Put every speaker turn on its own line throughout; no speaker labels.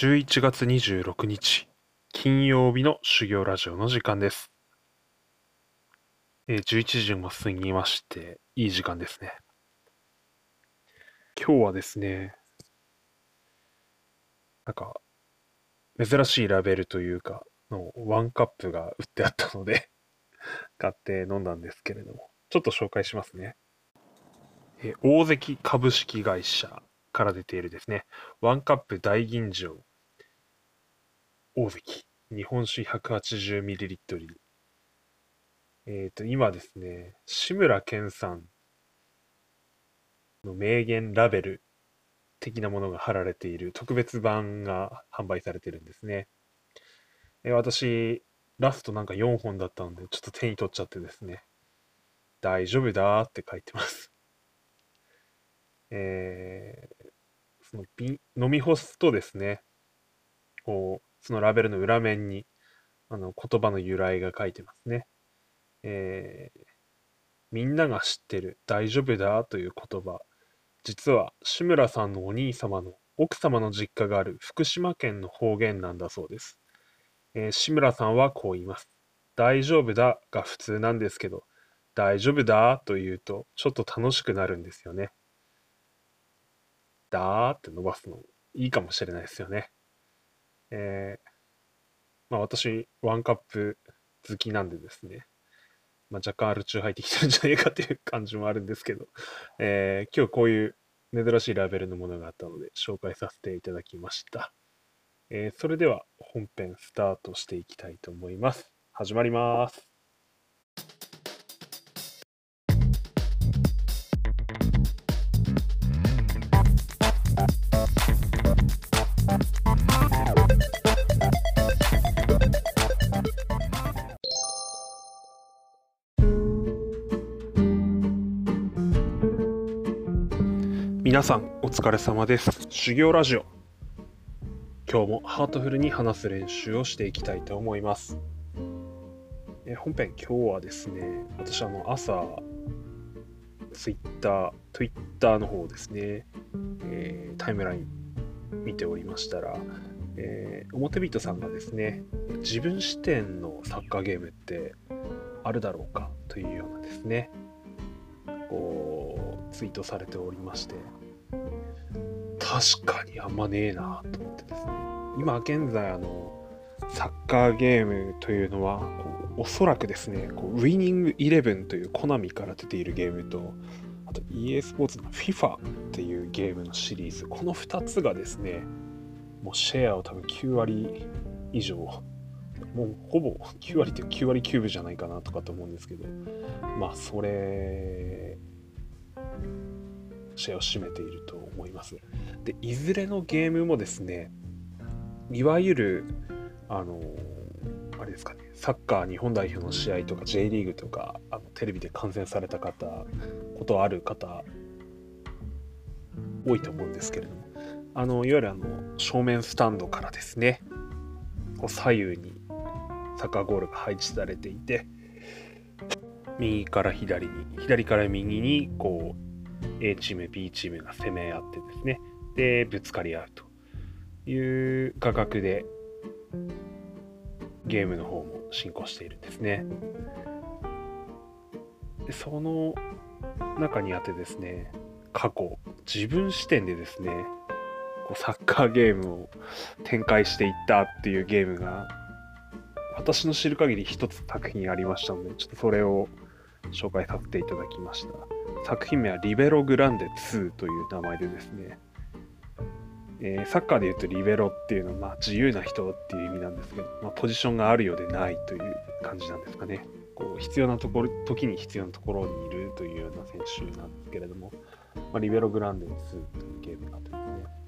11月26日金曜日の修行ラジオの時間です。えー11時も過ぎまして、いい時間ですね。今日はですね、なんか、珍しいラベルというか、のワンカップが売ってあったので、買って飲んだんですけれども、ちょっと紹介しますね。えー大関株式会社から出ているですね、ワンカップ大吟醸大関。日本酒 180ml えっ、と今ですね志村けんさん。の名言ラベル。的なものが貼られている。特別版が販売されてるんですね、えー私ラストなんか4本だったのでちょっと手に取っちゃってですね。大丈夫だーって書いてます。えーその瓶飲み干すとですね、こう、そのラベルの裏面に、あの、言葉の由来が書いてますね。えーみんなが知ってる大丈夫だという言葉、実は志村さんのお兄様の奥様の実家がある福島県の方言なんだそうです。えー志村さんはこう言います。大丈夫だが普通なんですけど、大丈夫だと言うとちょっと楽しくなるんですよね。だーって伸ばすのいいかもしれないですよね。えーまあ私、ワンカップ好きなんでですね、まあ、若干アル中入ってきてるんじゃないかっていう感じもあるんですけど、えー今日こういう珍しいラベルのものがあったので紹介させていただきました。えーそれでは本編スタートしていきたいと思います。始まります。皆さんお疲れ様です。修行ラジオ。今日もハートフルに話す練習をしていきたいと思います。えー本編今日はですね、私あの朝、ツイッター、ツイッターの方ですね、えータイムライン見ておりましたら、えー表人さんがですね、自分視点のサッカーゲームってあるだろうかというようなですね、こうツイートされておりまして確かにあんまねえなと思ってですね。今現在あのサッカーゲームというのはこうおそらくですねこうウィニングイレブンというコナミから出ているゲームとあと EA スポーツの FIFA っていうゲームのシリーズ。この2つがですねもうシェアを多分9割以上。もうほぼ9割って9割9分じゃないかなとかと思うんですけど。まあそれシェアを占めていると思います。でいずれのゲームもですねいわゆるあのあれですかねサッカー日本代表の試合とか J リーグとかあのテレビで観戦された方ことある方多いと思うんですけれどもあのいわゆるあの正面スタンドからですねこう左右にサッカーゴールが配置されていて右から左に左から右にこう A チーム B チームが攻め合ってですね。でぶつかり合うという画角でゲームの方も進行しているんですね。でその中にあってですね過去自分視点でですねこうサッカーゲームを展開していったっていうゲームが私の知る限り一つ作品ありましたのでちょっとそれを紹介させていただきました。作品名はリベログランデ2という名前でですね、えーサッカーで言うとリベロっていうのは、まあ、自由な人っていう意味なんですけど、まあ、ポジションがあるようでないという感じなんですかね。こう必要なところ時に必要なところにいるというような選手なんですけれども、まあ、リベログランデ2というゲームがあってですね。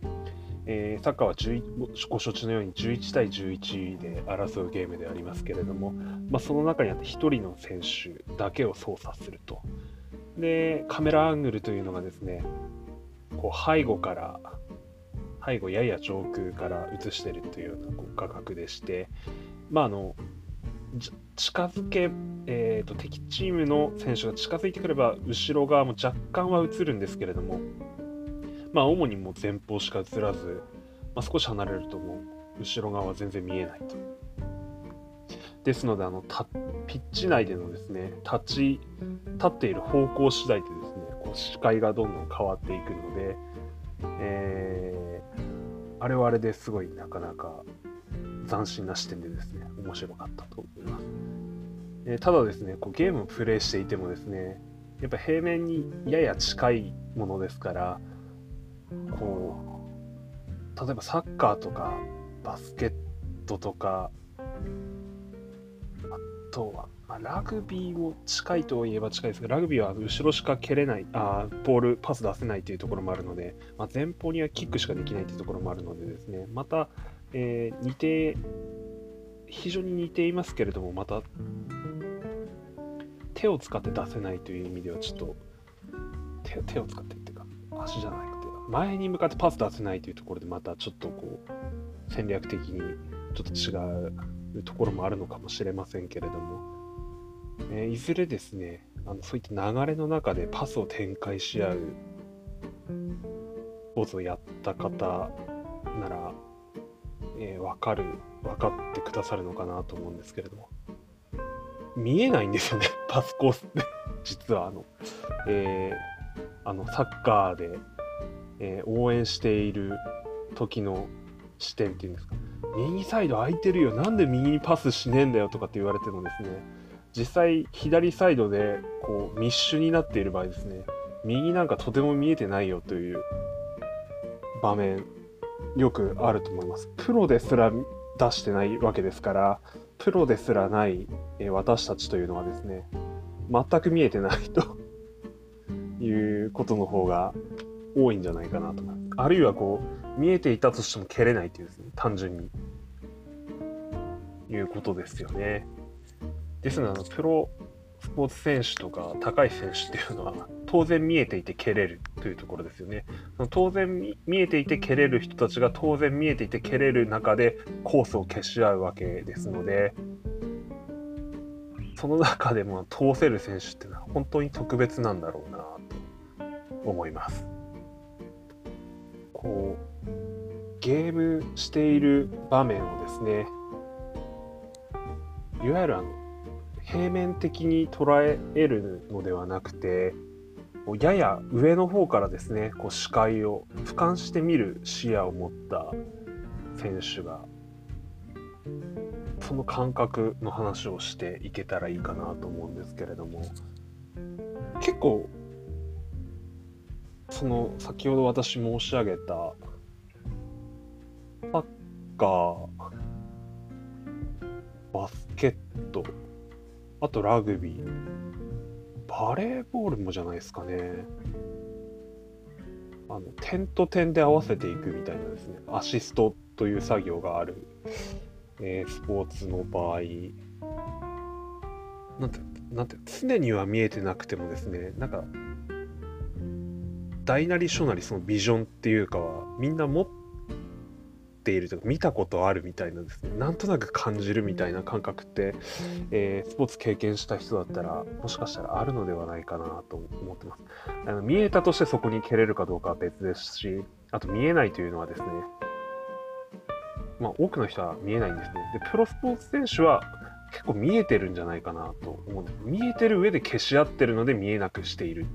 えーサッカーは11ご承知のように11対11で争うゲームでありますけれども、まあ、その中にあって1人の選手だけを操作すると。で、カメラアングルというのがですね、こう背後から、背後やや上空から映してるというようなこう画角でして、まあ、あの、近づけ、えーと、敵チームの選手が近づいてくれば、後ろ側も若干は映るんですけれども、まあ、主にもう前方しか映らず、まあ、少し離れるともう後ろ側は全然見えないと。ですのであのピッチ内でのですね立ち立っている方向次第でですねこう視界がどんどん変わっていくので、えー、あれはあれですごいなかなか斬新な視点でですね面白かったと思います。えー、ただですねこうゲームをプレイしていてもですねやっぱ平面にやや近いものですからこう例えばサッカーとかバスケットとかあとは、まあ、ラグビーも近いといえば近いですが、ラグビーは後ろしか蹴れない、あボール、パス出せないというところもあるので、まあ、前方にはキックしかできないというところもあるのでですね、また、えー、似て、非常に似ていますけれども、また、手を使って出せないという意味では、ちょっと手、手を使ってっていうか、足じゃなくて、前に向かってパス出せないというところで、またちょっとこう、戦略的にちょっと違ういうところもあるのかもしれませんけれども、えー、いずれですねあのそういった流れの中でパスを展開し合うポーツをやった方なら、えー、分かる分かってくださるのかなと思うんですけれども。見えないんですよね パスコースって実はあの、えー、あのサッカーで、えー、応援している時の視点っていうんですか。右サイド空いてるよ。なんで右にパスしねえんだよとかって言われてもですね。実際左サイドでこう密集になっている場合ですね。右なんかとても見えてないよという場面よくあると思います。プロですら出してないわけですからプロですらない、私たちというのはですね全く見えてないということの方が多いんじゃないかなと。あるいはこう見えていたとしても蹴れないっていうですね、単純に。いうことですよね。ですので、あのプロスポーツ選手とか高い選手っていうのは当然見えていて蹴れるというところですよね。その当然見えていて蹴れる人たちが当然見えていて蹴れる中でコースを消し合うわけですので、その中でも通せる選手っていうのは本当に特別なんだろうなと思います。こうゲームしている場面をですねいわゆるあの平面的に捉えるのではなくてやや上の方からですねこう視界を俯瞰して見る視野を持った選手がその感覚の話をしていけたらいいかなと思うんですけれども。結構その先ほど私申し上げたカーバスケット。あとラグビー。バレーボールもじゃないですかね。あの点と点で合わせていくみたいなですね。アシストという作業がある、えー、スポーツの場合。なんてなんて常には見えてなくてもですね。なんか大なり小なりそのビジョンっていうかはみんな持っているとか見たことあるみたいなです。ねなんとなく感じるみたいな感覚って、えー、スポーツ経験した人だったらもしかしたらあるのではないかなと思ってます。あの見えたとしてそこに蹴れるかどうかは別ですしあと見えないというのはですねまあ多くの人は見えないんですね。でプロスポーツ選手は結構見えてるんじゃないかなと思うんです。見えてる上で消し合ってるので見えなくしている。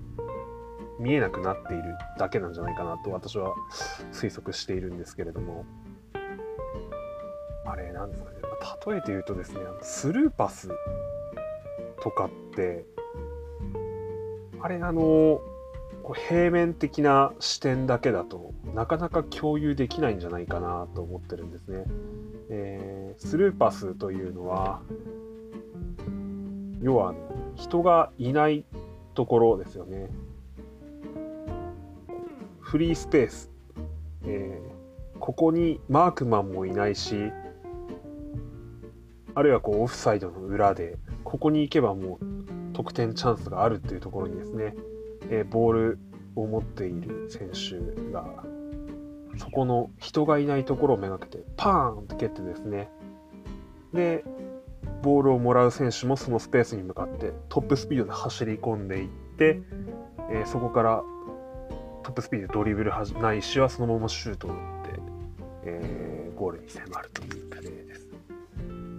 見えなくなっているだけなんじゃないかなと私は推測しているんですけれどもあれなんですかね例えて言うとですねスルーパスとかってあれあの平面的な視点だけだとなかなか共有できないんじゃないかなと思ってるんですね。えー、スルーパスというのは要は人がいないところですよね。フリースペース、えー、ここにマークマンもいないしあるいはこうオフサイドの裏でここに行けばもう得点チャンスがあるっていうところにですね、えー、ボールを持っている選手がそこの人がいないところをめがけてパーンって蹴ってですねでボールをもらう選手もそのスペースに向かってトップスピードで走り込んでいって、えー、そこからトップスピードでドリブルないしはそのままシュートを打って、えー、ゴールに迫るという。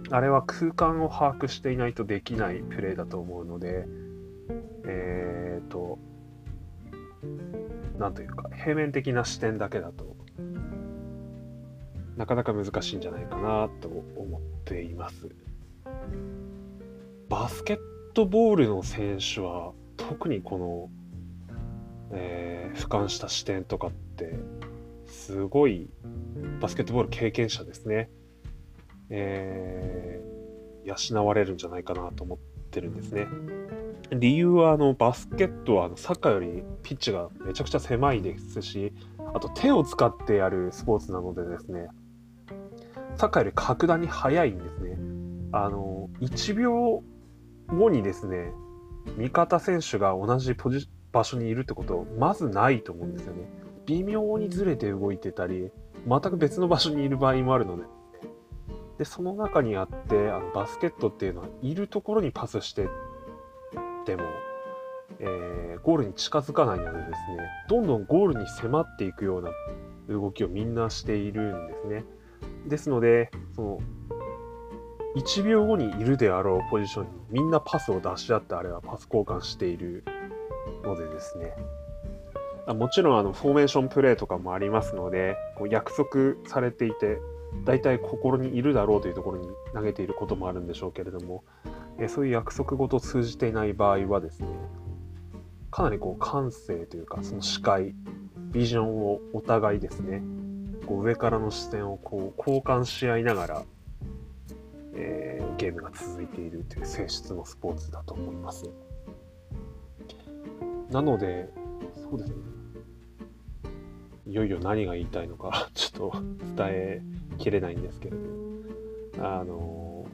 あれは空間を把握していないとできないプレーだと思うので、えっ、ー、と、なんというか、平面的な視点だけだとなかなか難しいんじゃないかなと思っています。バスケットボールの選手は特にこの、えー、俯瞰した視点とかってすごいバスケットボール経験者ですね、えー、養われるんじゃないかなと思ってるんですね。理由はあのバスケットはあのサッカーよりピッチがめちゃくちゃ狭いですしあと手を使ってやるスポーツなのでですねサッカーより格段に速いんですね。あの、1秒後にですね、味方選手が同じポジ場所にいるってことまずないと思うんですよね。微妙にずれて動いてたり、全く別の場所にいる場合もあるので、で、その中にあって、あのバスケットっていうのは、いるところにパスしてでも、えー、ゴールに近づかないのでですね、どんどんゴールに迫っていくような動きをみんなしているんですね。ですので、その、1秒後にいるであろうポジションにみんなパスを出し合ってあれはパス交換しているのでですね。もちろんあのフォーメーションプレーとかもありますので、こう約束されていて、大体心にいるだろうというところに投げていることもあるんでしょうけれども、えそういう約束ごと通じていない場合はですね、かなりこう感性というか、その視界、ビジョンをお互いですね、こう上からの視線をこう交換し合いながら、えー、ゲームが続いているという性質のスポーツだと思います。なので、そうですね。いよいよ何が言いたいのかちょっと伝えきれないんですけれど、あの、こ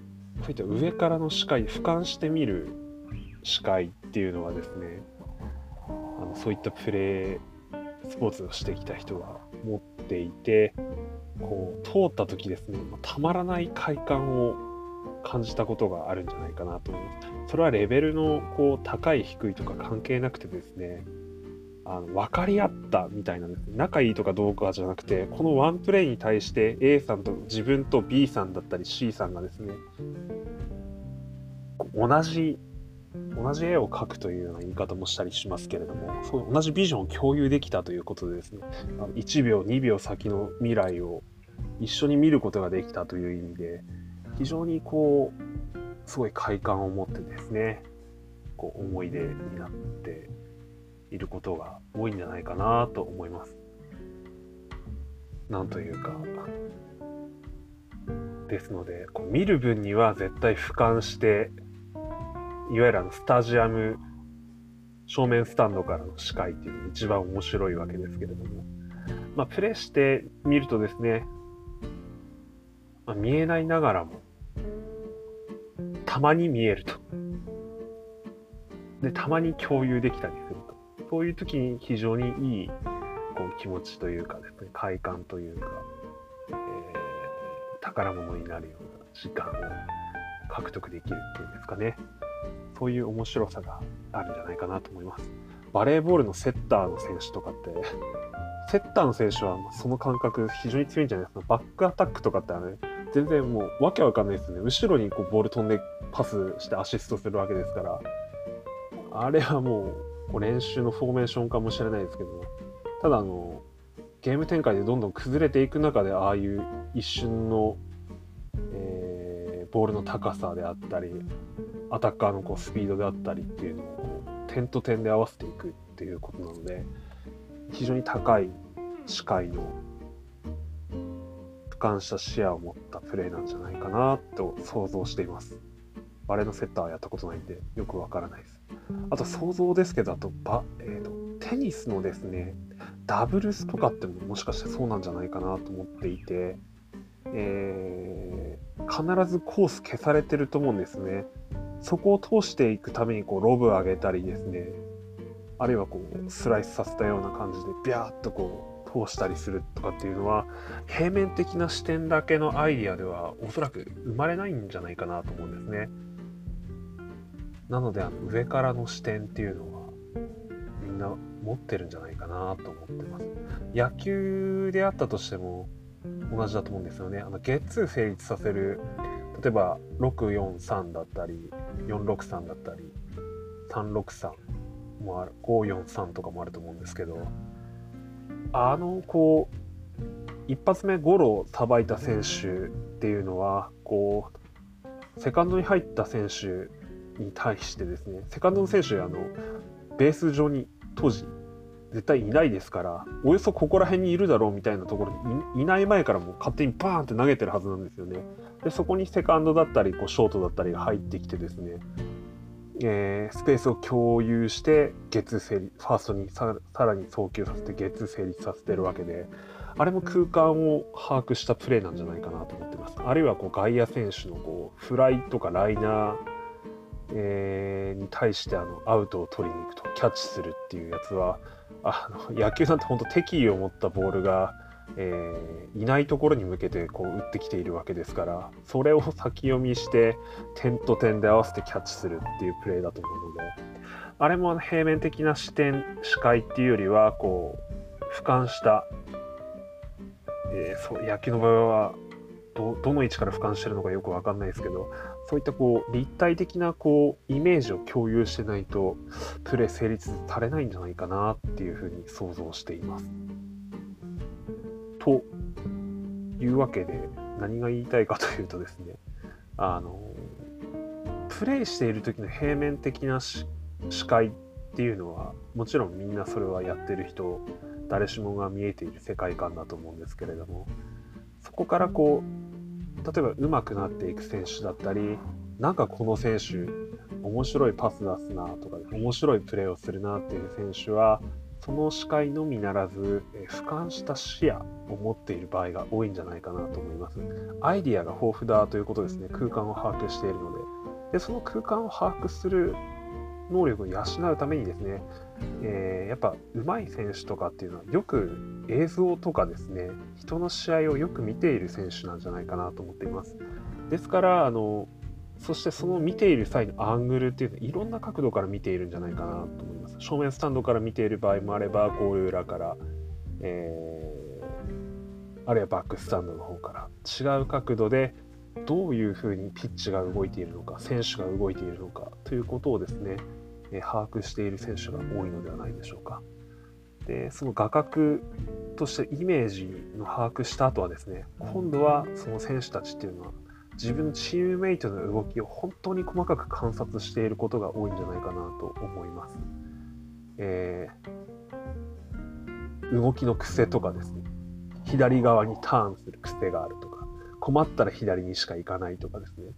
ういった上からの視界、俯瞰してみる視界っていうのはですね、あのそういったプレー、スポーツをしてきた人が持っていてこう通った時ですねたまらない快感を感じたことがあるんじゃないかなと思いますそれはレベルのこう高い低いとか関係なくてですねあの分かり合ったみたいな仲いいとかどうかじゃなくてこのワンプレイに対して A さんと自分と B さんだったり C さんがですね同じ同じ絵を描くというような言い方もしたりしますけれどもそう同じビジョンを共有できたということでですねあの1秒2秒先の未来を一緒に見ることができたという意味で非常にこうすごい快感を持ってですねこう思い出になっていることが多いんじゃないかなと思います。なんというかですのでこう見る分には絶対俯瞰していわゆるあのスタジアム正面スタンドからの視界っていうのが一番面白いわけですけれども、まあ、プレイしてみるとですね、まあ、見えないながらも、たまに見えると。で、たまに共有できたりすると。そういう時に非常にいいこう気持ちというかですね、快感というか、えー、宝物になるような時間を獲得できるっていうんですかね。そういう面白さがあるんじゃないかなと思います。バレーボールのセッターの選手とかって、セッターの選手はその感覚非常に強いんじゃないですか。バックアタックとかってね、全然もうわけわかんないですね。後ろにこうボール飛んでパスしてアシストするわけですから、あれはもうこう練習のフォーメーションかもしれないですけど、ただあの、ゲーム展開でどんどん崩れていく中で、ああいう一瞬の、えー、ボールの高さであったり、アタッカーのこうスピードであったりっていうのをこう点と点で合わせていくっていうことなので非常に高い視界の俯瞰した視野を持ったプレーなんじゃないかなと想像しています。バレーのセッターはやったことないんでよくわからないです。あと想像ですけど、あとバ、えーと、テニスのですね、ダブルスとかってももしかしてそうなんじゃないかなと思っていて、えー、必ずコース消されてると思うんですね。そこを通していくためにこうロブ上げたりですねあるいはこうスライスさせたような感じでビャーッとこう通したりするとかっていうのは平面的な視点だけのアイディアではおそらく生まれないんじゃないかなと思うんですね。なのであの上からの視点っていうのはみんな持ってるんじゃないかなと思ってます。野球であったとしても同じだと思うんですよね。あのゲッツー成立させる例えば643だったり463だったり363もある543とかもあると思うんですけどあのこう一発目ゴロをさばいた選手っていうのはこうセカンドに入った選手に対してですねセカンドの選手あのベース上に当時絶対いないですからおよそここら辺にいるだろうみたいなところにいない前からも勝手にバーンって投げてるはずなんですよね。でそこにセカンドだったりこうショートだったりが入ってきてですね、えー、スペースを共有してゲッツ成立ファーストにさらに送球させてゲッツー成立させてるわけであれも空間を把握したプレーなんじゃないかなと思ってます。あるいはこう外野選手のこうフライとかライナーえー、に対してあのアウトを取りに行くとキャッチするっていうやつはあの 野球なんて本当敵意を持ったボールが、えー、いないところに向けてこう打ってきているわけですからそれを先読みして点と点で合わせてキャッチするっていうプレーだと思うのであれも平面的な視点視界っていうよりはこう俯瞰した、えー、そう野球の場合はどどの位置から俯瞰してるのかよく分かんないですけどそういったこう立体的なこうイメージを共有してないとプレー成立されないんじゃないかなっていうふうに想像しています。というわけで何が言いたいかというとですねあのプレイしている時の平面的な視界っていうのはもちろんみんなそれはやってる人誰しもが見えている世界観だと思うんですけれどもそこからこう例えば上手くなっていく選手だったりなんかこの選手面白いパス出すなとか面白いプレーをするなっていう選手はその視界のみならず、え俯瞰した視野を持っている場合が多いんじゃないかなと思います。アイディアが豊富だということですね。空間を把握しているので。で、その空間を把握する能力を養うためにですね、えー、やっぱ上手い選手とかっていうのはよく映像とかですね人の試合をよく見ている選手なんじゃないかなと思っています。ですからあのそしてその見ている際のアングルっていうのはいろんな角度から見ているんじゃないかなと思います。正面スタンドから見ている場合もあればゴール裏から、えー、あるいはバックスタンドの方から違う角度でどういうふうにピッチが動いているのか選手が動いているのかということをですねえ把握している選手が多いのではないでしょうか。でその画角としてイメージの把握した後はですね今度はその選手たちっていうのは自分のチームメイトの動きを本当に細かく観察していることが多いんじゃないかなと思います。えー、動きの癖とかですね左側にターンする癖があるとか困ったら左にしか行かないとかですね、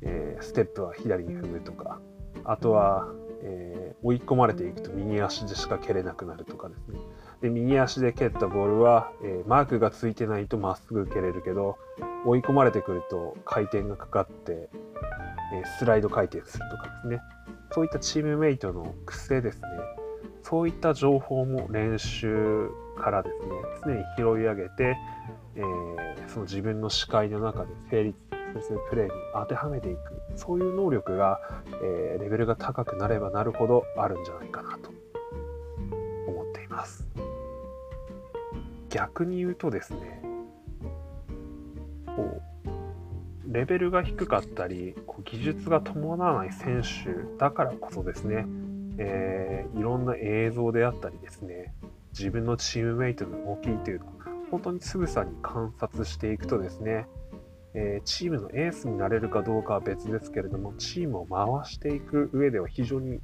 えー、ステップは左に踏むとかあとはえー、追い込まれていくと右足でしか蹴れなくなるとかですね。で右足で蹴ったボールは、えー、マークがついてないとまっすぐ蹴れるけど追い込まれてくると回転がかかって、えー、スライド回転するとかですねそういったチームメイトの癖ですねそういった情報も練習からですね常に拾い上げて、え、その自分の視界の中で成立するプレーに当てはめていく。そういう能力が、えー、レベルが高くなればなるほどあるんじゃないかなと。思っています。逆に言うとですねこうレベルが低かったりこう技術が伴わない選手だからこそですね、えー、いろんな映像であったりですね自分のチームメイトの動きというのを本当につぶさに観察していくとですねえー、チームのエースになれるかどうかは別ですけれども、チームを回していく上では非常に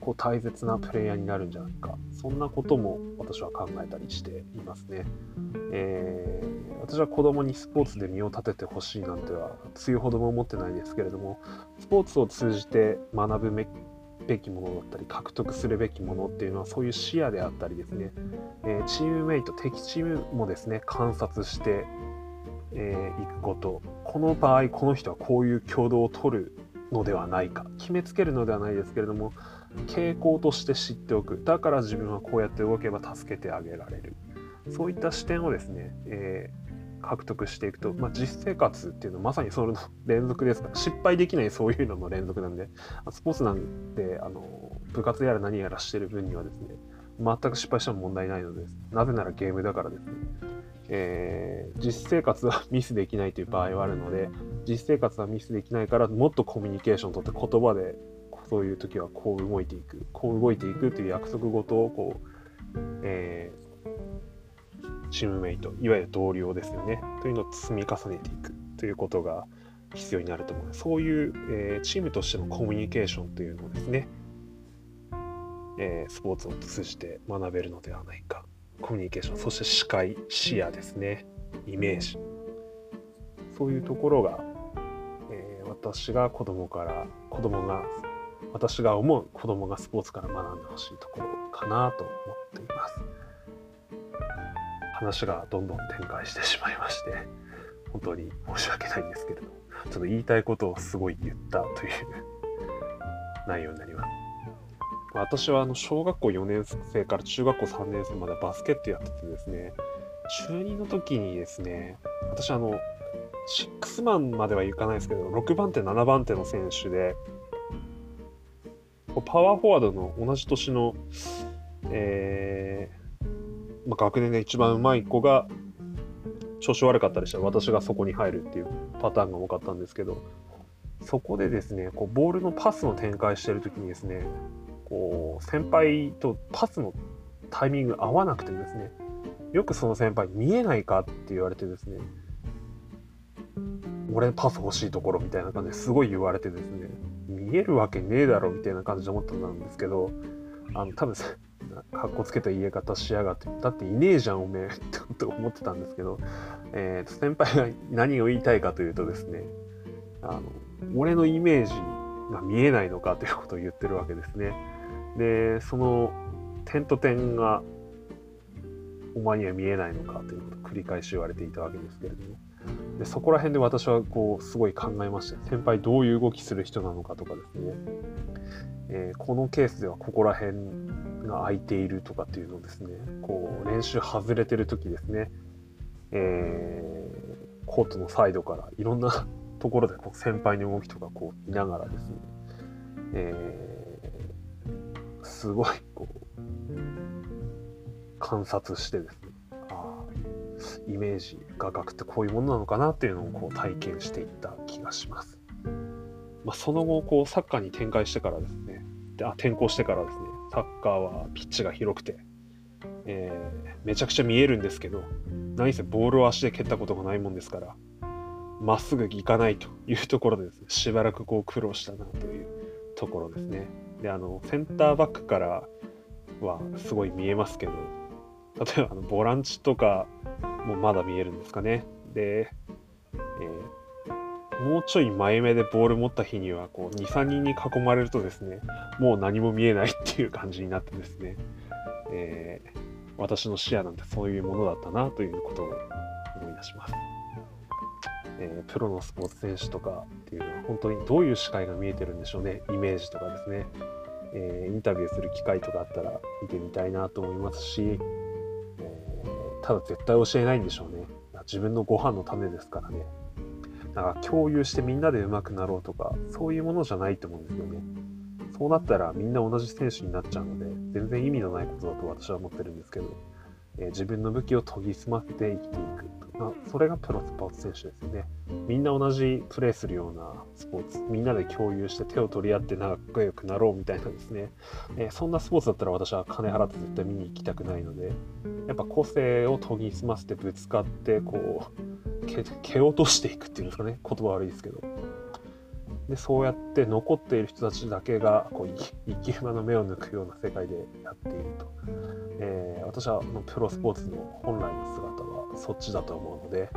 こう大切なプレイヤーになるんじゃないか、そんなことも私は考えたりしていますね。えー、私は子供にスポーツで身を立ててほしいなんては強いほども思ってないですけれども、スポーツを通じて学ぶべきものだったり獲得するべきものっていうのはそういう視野であったりですね、えー、チームメイト敵チームもですね観察してえー、くことこの場合この人はこういう挙動を取るのではないか。決めつけるのではないですけれども傾向として知っておく。だから自分はこうやって動けば助けてあげられる。そういった視点をですね、えー、獲得していくと、まあ、実生活っていうのはまさにそれの連続です。か失敗できないそういうのの連続なんでスポーツなんてあの部活やら何やらしてる分にはですね全く失敗しても問題ないのです。なぜならゲームだからですね。えー、実生活はミスできないという場合はあるので実生活はミスできないからもっとコミュニケーションとって言葉でそういう時はこう動いていくこう動いていくという約束事をこう、えー、チームメイトいわゆる同僚ですよね。というのを積み重ねていくということが必要になると思う。そういう、えー、チームとしてのコミュニケーションというのをですね、えー、スポーツを通じて学べるのではないか。コミュニケーションそして視界視野ですね。イメージ。そういうところが、えー、私が子供から子供が私が思う子供がスポーツから学んでほしいところかなと思っています。話がどんどん展開してしまいまして本当に申し訳ないんですけれどもちょっと言いたいことをすごい言ったという 内容になります私はあの小学校4年生から中学校3年生までバスケットやっててですね中2の時にですね私あのシックスマンまではいかないですけど6番手7番手の選手でパワーフォワードの同じ年の、えーまあ、学年で一番うまい子が調子悪かったりしたら私がそこに入るっていうパターンが多かったんですけどそこでですねこうボールのパスの展開してる時にですねこう先輩とパスのタイミング合わなくてですねよくその先輩見えないかって言われてですね俺パス欲しいところみたいな感じですごい言われてですね見えるわけねえだろみたいな感じで思ったんですけどあの多分かっこつけた言い方しやがってだっていねえじゃんおめえって思ってたんですけど、えー、先輩が何を言いたいかというとですねあの俺のイメージが見えないのかということを言ってるわけですね。でその点と点がお前には見えないのかということを繰り返し言われていたわけですけれども。でそこら辺で私はこうすごい考えました。先輩どういう動きする人なのかとかですね、えー、このケースではここら辺が空いているとかっていうのをですねこう練習外れてる時ですね、えー、コートのサイドからいろんなところでこう先輩の動きとかこう見ながらですね、えー、すごいこう観察してですね。あイメージ画角ってこういうものなのかなっていうのをこう体験していった気がします。まあ、その後こうサッカーに展開してからですね。であ転向してからですね。サッカーはピッチが広くて、えー、めちゃくちゃ見えるんですけど何せボールを足で蹴ったことがないもんですからまっすぐ行かないというところでですねしばらくこう苦労したなというところですね。であのセンターバックからはすごい見えますけど例えばあのボランチとかもまだ見えるんですかね。で、えー、もうちょい前目でボール持った日にはこう2、3人に囲まれるとですね、もう何も見えないっていう感じになってですね、えー、私の視野なんてそういうものだったなということを思い出します。えー、プロのスポーツ選手とかっていうのは本当にどういう視界が見えてるんでしょうね、イメージとかですね。えー、インタビューする機会とかあったら見てみたいなと思いますし、ただ絶対教えないんでしょうね。自分のご飯の種ですからね。だから共有してみんなで上手くなろうとか、そういうものじゃないと思うんですよね。そうなったらみんな同じ選手になっちゃうので、全然意味のないことだと私は思ってるんですけど、え、自分の武器を研ぎ澄ませて生きていく。まあ、それがプロスポーツ選手ですよね。みんな同じプレーするようなスポーツ、みんなで共有して手を取り合って仲良くなろうみたいなですね、えー、そんなスポーツだったら私は金払って絶対見に行きたくないので、やっぱ個性を研ぎ澄ませてぶつかって、こう、蹴落としていくっていうんですかね、言葉悪いですけど。でそうやって残っている人たちだけがこう生き馬の目を抜くような世界でやっていると、えー、私はプロスポーツの本来の姿はそっちだと思うので。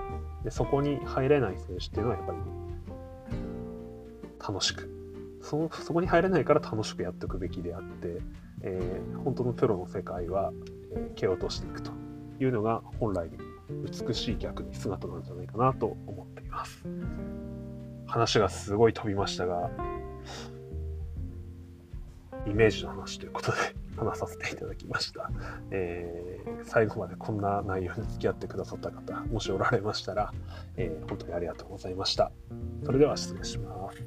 でそこに入れない選手っていうのはやっぱり楽しく。そそこに入れないから楽しくやっていくべきであって、えー、本当のプロの世界は、えー、蹴落としていくというのが本来の美しい逆に姿なんじゃないかなと思っています。話がすごい飛びましたが、イメージの話ということで。話させていただきました。えー、最後までこんな内容に付き合ってくださった方、もしおられましたら、えー、本当にありがとうございました。それでは失礼します。